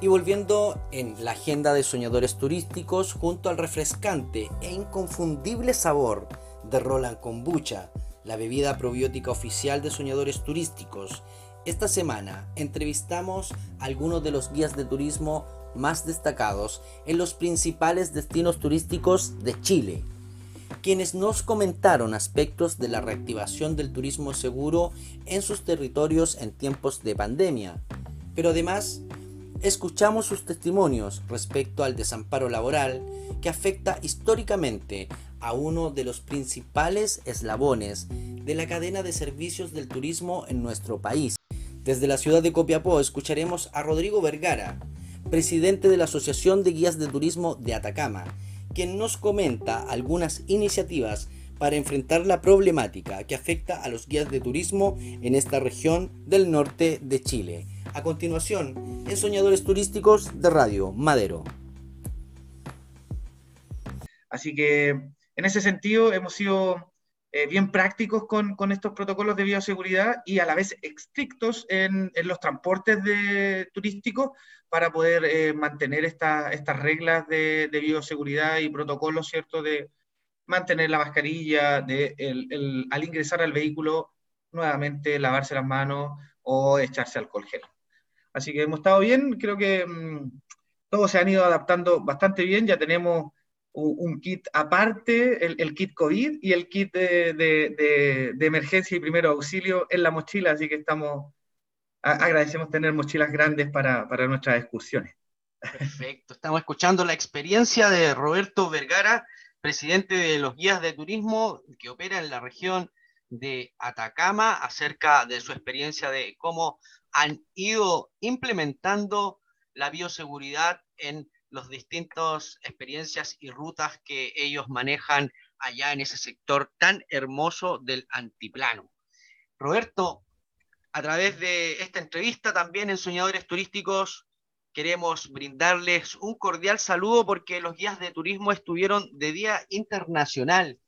Y volviendo en la agenda de soñadores turísticos junto al refrescante e inconfundible sabor de Roland Kombucha, la bebida probiótica oficial de soñadores turísticos, esta semana entrevistamos a algunos de los guías de turismo más destacados en los principales destinos turísticos de Chile, quienes nos comentaron aspectos de la reactivación del turismo seguro en sus territorios en tiempos de pandemia, pero además escuchamos sus testimonios respecto al desamparo laboral que afecta históricamente a uno de los principales eslabones de la cadena de servicios del turismo en nuestro país. Desde la ciudad de Copiapó escucharemos a Rodrigo Vergara, presidente de la Asociación de Guías de Turismo de Atacama, quien nos comenta algunas iniciativas para enfrentar la problemática que afecta a los guías de turismo en esta región del norte de Chile. A continuación, en Soñadores Turísticos de Radio Madero. Así que en ese sentido hemos sido eh, bien prácticos con, estos protocolos de bioseguridad y a la vez estrictos en, los transportes de, turísticos para poder eh, mantener esta, estas reglas de, bioseguridad y protocolos, ¿cierto? De mantener la mascarilla, de al ingresar al vehículo nuevamente lavarse las manos o echarse alcohol gel. Así que hemos estado bien, creo que mmm, todos se han ido adaptando bastante bien, ya tenemos un, kit aparte, el, kit COVID y el kit de, emergencia y primero auxilio en la mochila, así que estamos, agradecemos tener mochilas grandes para, para nuestras excursiones. Perfecto, estamos escuchando la experiencia de Roberto Vergara, presidente de los guías de turismo que opera en la región de Atacama, acerca de su experiencia de cómo han ido implementando la bioseguridad en las distintas experiencias y rutas que ellos manejan allá en ese sector tan hermoso del antiplano. Roberto, a través de esta entrevista también en Soñadores Turísticos queremos brindarles un cordial saludo porque los guías de turismo estuvieron de Día Internacional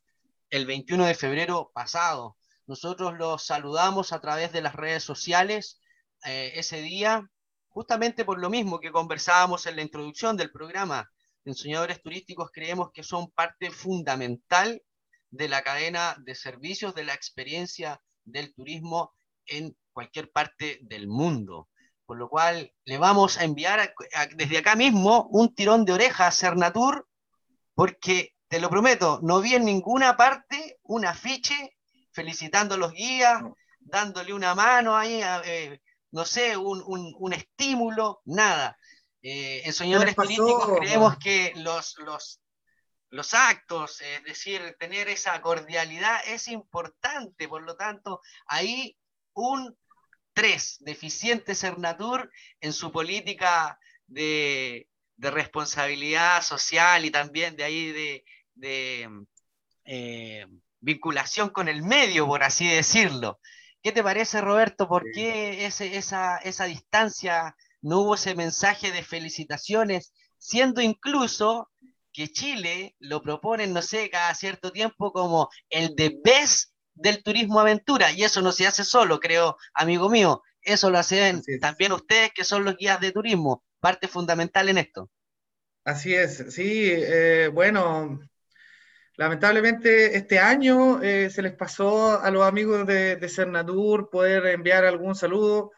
el 21 de febrero pasado. Nosotros los saludamos a través de las redes sociales eh, ese día, justamente por lo mismo que conversábamos en la introducción del programa. En Soñadores Turísticos creemos que son parte fundamental de la cadena de servicios, de la experiencia del turismo en cualquier parte del mundo. Por lo cual le vamos a enviar a, a, desde acá mismo un tirón de oreja a Cernatur, porque te lo prometo, no vi en ninguna parte un afiche felicitando a los guías, dándole una mano ahí, eh, no sé, un, un, un estímulo, nada. Eh, en Soñadores Turísticos creemos que los, los, los actos, es decir, tener esa cordialidad es importante, por lo tanto, ahí un 3, deficiente Cernatur en su política de, de, responsabilidad social y también de ahí de, de eh, vinculación con el medio, por así decirlo. ¿Qué te parece, Roberto? ¿Por qué ese, esa, esa distancia no hubo ese mensaje de felicitaciones, siendo incluso que Chile lo proponen, no sé, cada cierto tiempo como el de best del turismo aventura, y eso no se hace solo, creo, amigo mío, eso lo hacen también ustedes que son los guías de turismo, parte fundamental en esto. Así es, sí, eh, bueno, Lamentablemente este año eh, se les pasó a los amigos de, de, Cernatur poder enviar algún saludo.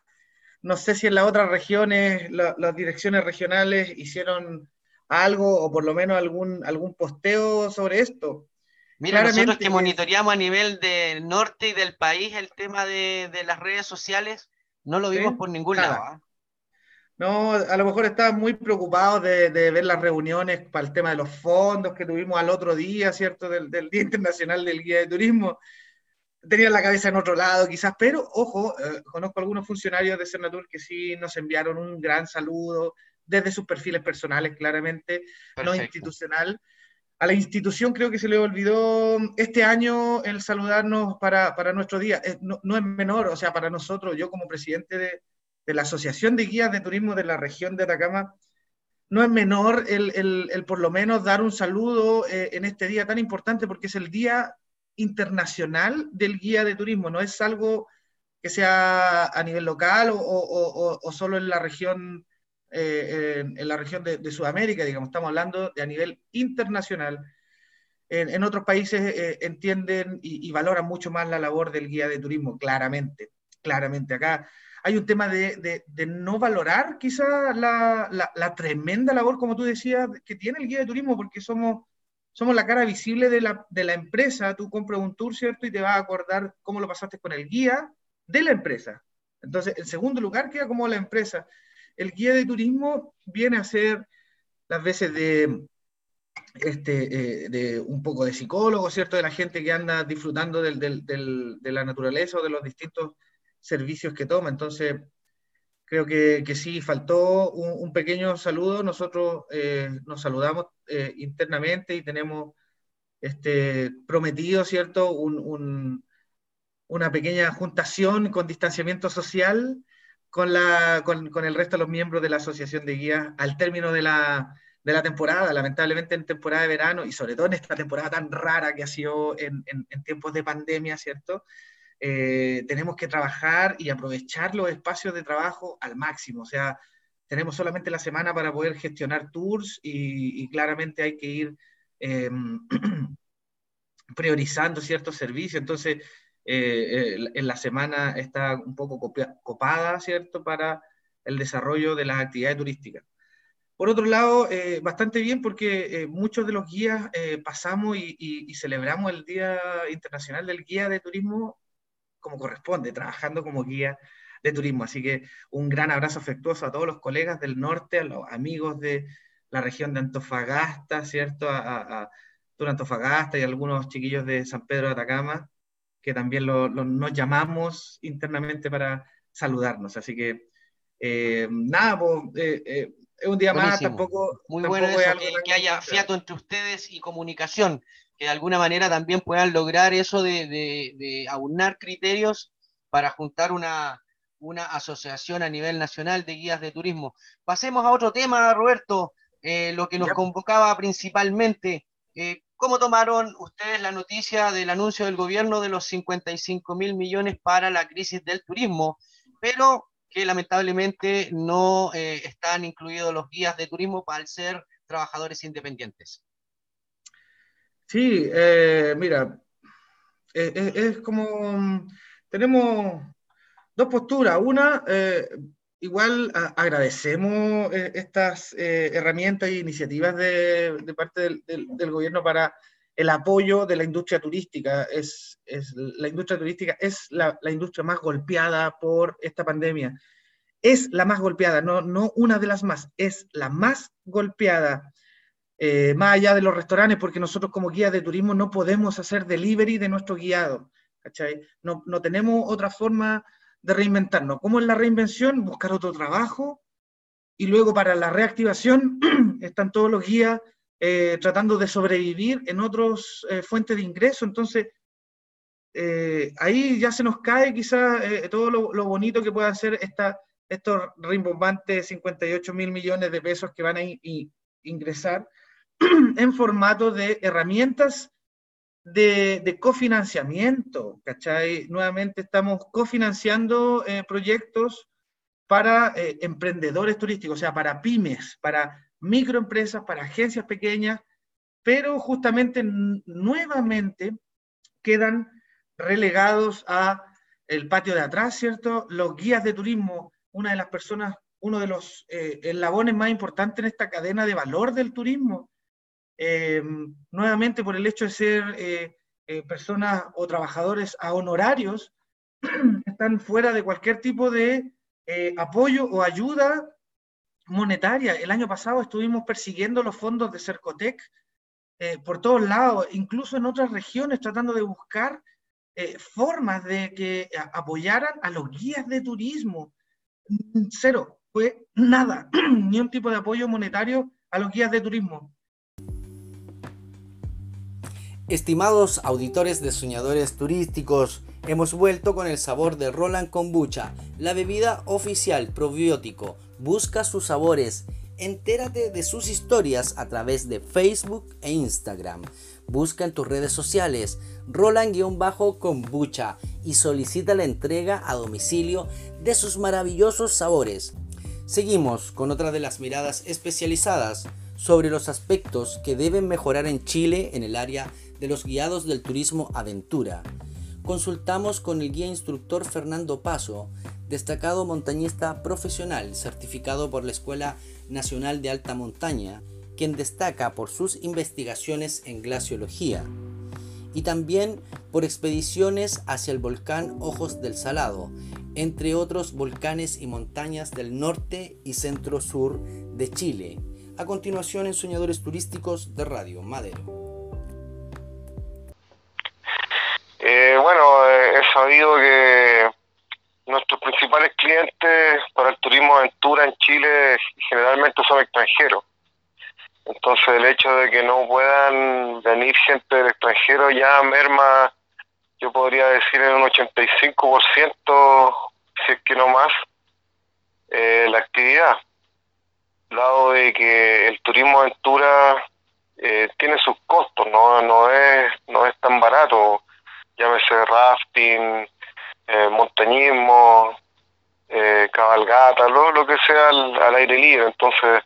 No sé si en las otras regiones, la, las direcciones regionales hicieron algo o por lo menos algún, algún posteo sobre esto. Mira, Claramente, nosotros que monitoreamos a nivel del norte y del país el tema de, de las redes sociales, no lo vimos ¿sí? por ningún Nada. lado. ¿eh? No, a lo mejor estaban muy preocupados de, de, ver las reuniones para el tema de los fondos que tuvimos al otro día, ¿cierto? Del, del Día Internacional del Guía de Turismo. Tenían la cabeza en otro lado, quizás, pero ojo, eh, conozco algunos funcionarios de Cernatur que sí nos enviaron un gran saludo desde sus perfiles personales, claramente, Perfecto. no institucional. A la institución creo que se le olvidó este año el saludarnos para, para nuestro día. No, no es menor, o sea, para nosotros, yo como presidente de, de la Asociación de Guías de Turismo de la región de Atacama, no es menor el, el, el por lo menos dar un saludo eh, en este día tan importante porque es el Día Internacional del Guía de Turismo, no es algo que sea a nivel local o, o, o, o solo en la región eh, en, la región de, Sudamérica, digamos, estamos hablando de a nivel internacional. En, otros países eh, entienden y, valoran mucho más la labor del guía de turismo, claramente, claramente. Acá hay un tema de, no valorar quizá la, la, tremenda labor, como tú decías, que tiene el guía de turismo, porque somos, somos la cara visible de la, de la empresa. Tú compras un tour, ¿cierto? Y te vas a acordar cómo lo pasaste con el guía de la empresa. Entonces, en segundo lugar, queda como la empresa el guía de turismo viene a ser las veces de, este, eh, de un poco de psicólogo, ¿cierto? De la gente que anda disfrutando del, de la naturaleza o de los distintos servicios que toma. Entonces, creo que, que sí, faltó un, pequeño saludo. Nosotros eh, nos saludamos eh, internamente y tenemos este, prometido, ¿cierto? Un, una pequeña juntación con distanciamiento social con, la, con, con, el resto de los miembros de la Asociación de Guías al término de la, de la temporada, lamentablemente en temporada de verano y sobre todo en esta temporada tan rara que ha sido en, en, tiempos de pandemia, ¿cierto? Eh, tenemos que trabajar y aprovechar los espacios de trabajo al máximo, o sea, tenemos solamente la semana para poder gestionar tours y, claramente hay que ir em, priorizando ciertos servicios, entonces eh, eh, en la semana está un poco copada, ¿cierto?, para el desarrollo de las actividades turísticas. Por otro lado, eh, bastante bien porque muchos de los guías pasamos y, celebramos el Día Internacional del Guía de Turismo como corresponde, trabajando como guía de turismo. Así que un gran abrazo afectuoso a todos los colegas del norte, a los amigos de la región de Antofagasta, ¿cierto? A, a, Antofagasta y algunos chiquillos de San Pedro de Atacama, que también nos llamamos internamente para saludarnos. Así que, eh, nada, pues, eh, eh, es un día más, tampoco... Muy bueno eso, que, haya fiato entre ustedes y comunicación, que de alguna manera también puedan lograr eso de, de, aunar criterios para juntar una, una asociación a nivel nacional de guías de turismo. Pasemos a otro tema, Roberto, lo que nos convocaba principalmente. ¿Cómo tomaron ustedes la noticia del anuncio del gobierno de los 55 mil millones para la crisis del turismo, pero que lamentablemente no eh, están incluidos los guías de turismo para ser trabajadores independientes? Sí, eh, mira, eh, es como, tenemos dos posturas. Una, igual agradecemos eh, estas eh, herramientas e iniciativas de, parte del, gobierno para el apoyo de la industria turística. Es, la industria turística es la, industria más golpeada por esta pandemia. Es la más golpeada, no, no una de las más, es la más golpeada. Eh, más allá de los restaurantes, porque nosotros como guías de turismo no podemos hacer delivery de nuestro guiado. No, no tenemos otra forma de reinventarnos. ¿Cómo es la reinvención? Buscar otro trabajo y luego para la reactivación están todos los guías eh, tratando de sobrevivir en otras eh, fuentes de ingreso. Entonces, eh, ahí ya se nos cae quizá todo lo, bonito que puede hacer esta, estos rimbombantes 58 mil millones de pesos que van a ingresar en formato de herramientas de, cofinanciamiento, ¿cachai? Nuevamente estamos cofinanciando eh, proyectos para eh, emprendedores turísticos, o sea, para pymes, para microempresas, para agencias pequeñas, pero justamente nuevamente quedan relegados a el patio de atrás, ¿cierto? Los guías de turismo, una de las personas, uno de los eh, eslabones más importantes en esta cadena de valor del turismo, eh, nuevamente por el hecho de ser eh, eh, personas o trabajadores a honorarios, están fuera de cualquier tipo de apoyo o ayuda monetaria. El año pasado estuvimos persiguiendo los fondos de Cercotec por todos lados, incluso en otras regiones, tratando de buscar formas de que apoyaran a los guías de turismo. Cero, fue nada, ni un tipo de apoyo monetario a los guías de turismo. Estimados auditores de Soñadores Turísticos, hemos vuelto con el sabor de Roland Kombucha, la bebida oficial probiótico. Busca sus sabores. Entérate de sus historias a través de Facebook e Instagram. Busca en tus redes sociales Roland-Kombucha y solicita la entrega a domicilio de sus maravillosos sabores. Seguimos con otra de las miradas especializadas sobre los aspectos que deben mejorar en Chile en el área de los guiados del turismo aventura. Consultamos con el guía instructor Fernando Paso, destacado montañista profesional certificado por la Escuela Nacional de Alta Montaña, quien destaca por sus investigaciones en glaciología y también por expediciones hacia el volcán Ojos del Salado, entre otros volcanes y montañas del norte y centro-sur de Chile. A continuación en Soñadores Turísticos de Radio Madero. Sabido que nuestros principales clientes para el turismo aventura en Chile generalmente son extranjeros. Entonces el hecho de que no puedan venir gente del extranjero ya merma yo podría decir en un 85%, si es que no más, eh, la actividad. Dado de que el turismo aventura eh, tiene sus costos, no, no, es, no es tan barato, llámese rafting, eh, montañismo, cabalgata, lo, lo que sea al, aire libre. Entonces,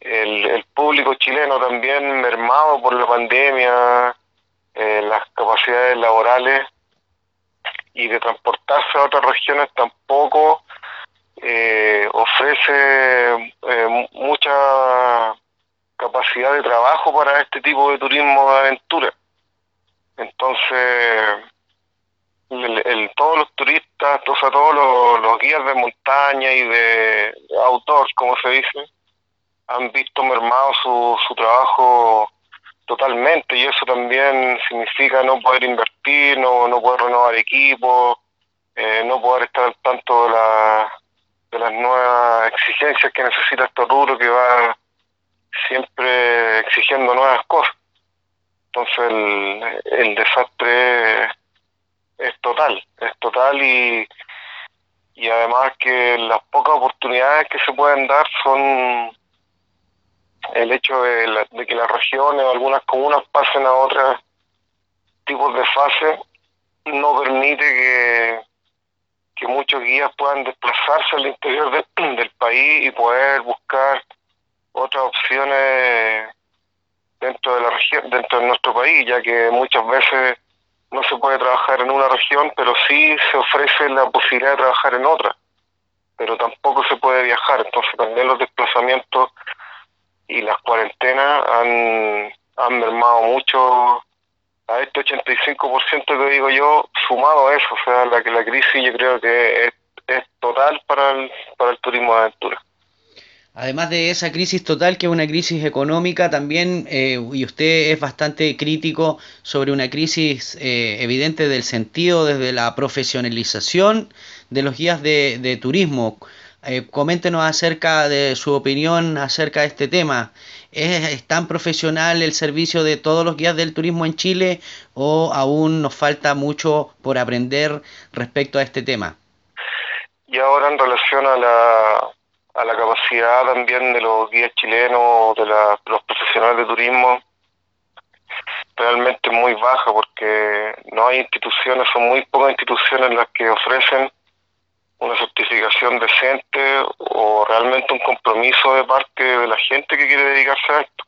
el, el público chileno también mermado por la pandemia, eh, las capacidades laborales y de transportarse a otras regiones tampoco eh, ofrece eh, mucha capacidad de trabajo para este tipo de turismo de aventura. Entonces, el, todos los turistas, o sea, todos los, guías de montaña y de outdoors, como se dice, han visto mermado su, su trabajo totalmente y eso también significa no poder invertir, no, no poder renovar equipos, eh, no poder estar al tanto de, la, de las nuevas exigencias que necesita este rubro que va siempre exigiendo nuevas cosas. Entonces el, desastre es total, es total y, y además que las pocas oportunidades que se pueden dar son el hecho de, que las regiones o algunas comunas pasen a otros tipos de fase no permite que, que muchos guías puedan desplazarse al interior del país y poder buscar otras opciones dentro de la región dentro de nuestro país ya que muchas veces no se puede trabajar en una región pero sí se ofrece la posibilidad de trabajar en otra pero tampoco se puede viajar entonces también los desplazamientos y las cuarentenas han, han mermado mucho a este 85% que digo yo, sumado a eso, o sea, la, la crisis yo creo que es, es total para el, para el turismo de aventura. Además de esa crisis total, que es una crisis económica, también, eh, y usted es bastante crítico sobre una crisis eh, evidente del sentido desde la profesionalización de los guías de, turismo. Eh, coméntenos acerca de su opinión acerca de este tema. ¿Es, tan profesional el servicio de todos los guías del turismo en Chile o aún nos falta mucho por aprender respecto a este tema? Y ahora en relación a la, a la capacidad también de los guías chilenos, de, de los profesionales de turismo, realmente muy baja porque no hay instituciones, son muy pocas instituciones las que ofrecen una certificación decente o realmente un compromiso de parte de la gente que quiere dedicarse a esto.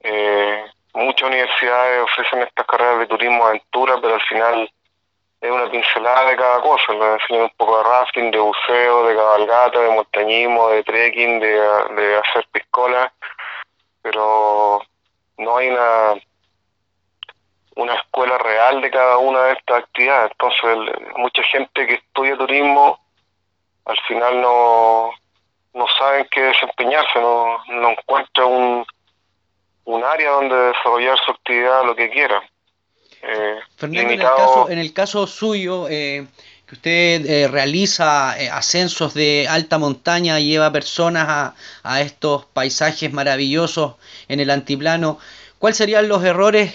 Eh, muchas universidades ofrecen estas carreras de turismo aventura, pero al final es una pincelada de cada cosa. Les enseñan un poco de rafting, de buceo, de cabalgata, de montañismo, de trekking, de, hacer piscola, pero no hay una una escuela real de cada una de estas actividades. Entonces, mucha gente que estudia turismo al final no, no saben qué desempeñarse, no, no encuentra un, un área donde desarrollar su actividad lo que quiera. Eh, Fernando, en, el caso, en el caso suyo, eh, que usted eh, realiza eh, ascensos de alta montaña y lleva personas a, a estos paisajes maravillosos en el antiplano, ¿cuáles serían los errores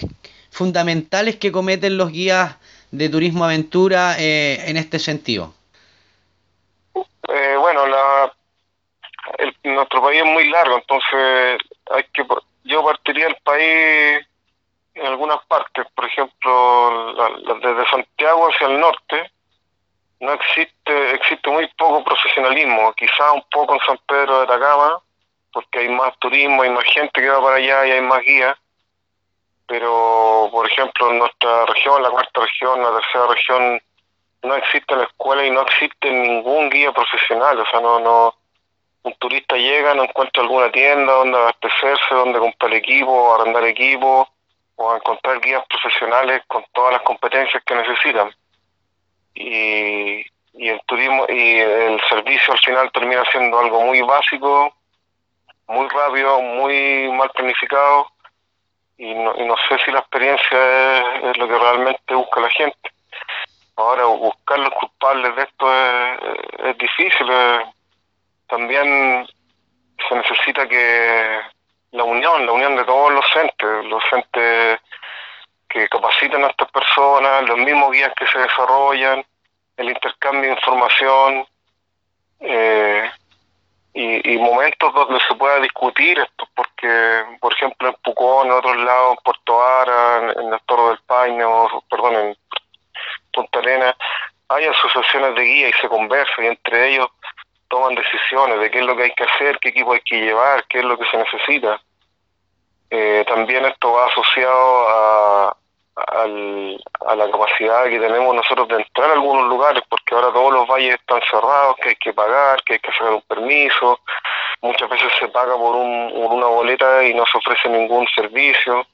fundamentales que cometen los guías de turismo aventura eh, en este sentido? Eh, bueno, la, nuestro país es muy largo, entonces hay que yo partiría el país en algunas partes, por ejemplo, desde Santiago hacia el norte, no existe, existe muy poco profesionalismo, quizá un poco en San Pedro de Atacama, porque hay más turismo, hay más gente que va para allá y hay más guías, pero por ejemplo en nuestra región, la cuarta región, la tercera región, no existe la escuela y no existe ningún guía profesional, o sea, no, no, un turista llega, no encuentra alguna tienda donde abastecerse, donde comprar equipo, arrendar equipo, o encontrar guías profesionales con todas las competencias que necesitan. Y, y el turismo y el servicio al final termina siendo algo muy básico, muy rápido, muy mal planificado, y no, y no sé si la experiencia es, lo que realmente busca la gente. Ahora, buscar los culpables de esto es, es difícil. también se necesita que la unión, la unión de todos los entes, los entes que capacitan a estas personas, los mismos guías que se desarrollan, el intercambio de información eh, y, momentos donde se pueda discutir esto, porque, por ejemplo, en Pucón, en otros lados, en Puerto Ara, en, el Toro del Paine, o, perdón, en Punta Arena, hay asociaciones de guía y se conversa y entre ellos toman decisiones de qué es lo que hay que hacer, qué equipo hay que llevar, qué es lo que se necesita. Eh, también esto va asociado a, a la capacidad que tenemos nosotros de entrar a algunos lugares, porque ahora todos los valles están cerrados, que hay que pagar, que hay que sacar un permiso, muchas veces se paga por, un, una boleta y no se ofrece ningún servicio.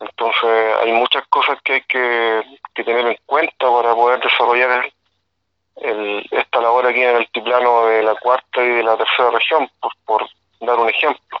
Entonces hay muchas cosas que hay que, tener en cuenta para poder desarrollar esta labor aquí en el altiplano de la cuarta y de la tercera región, por dar un ejemplo.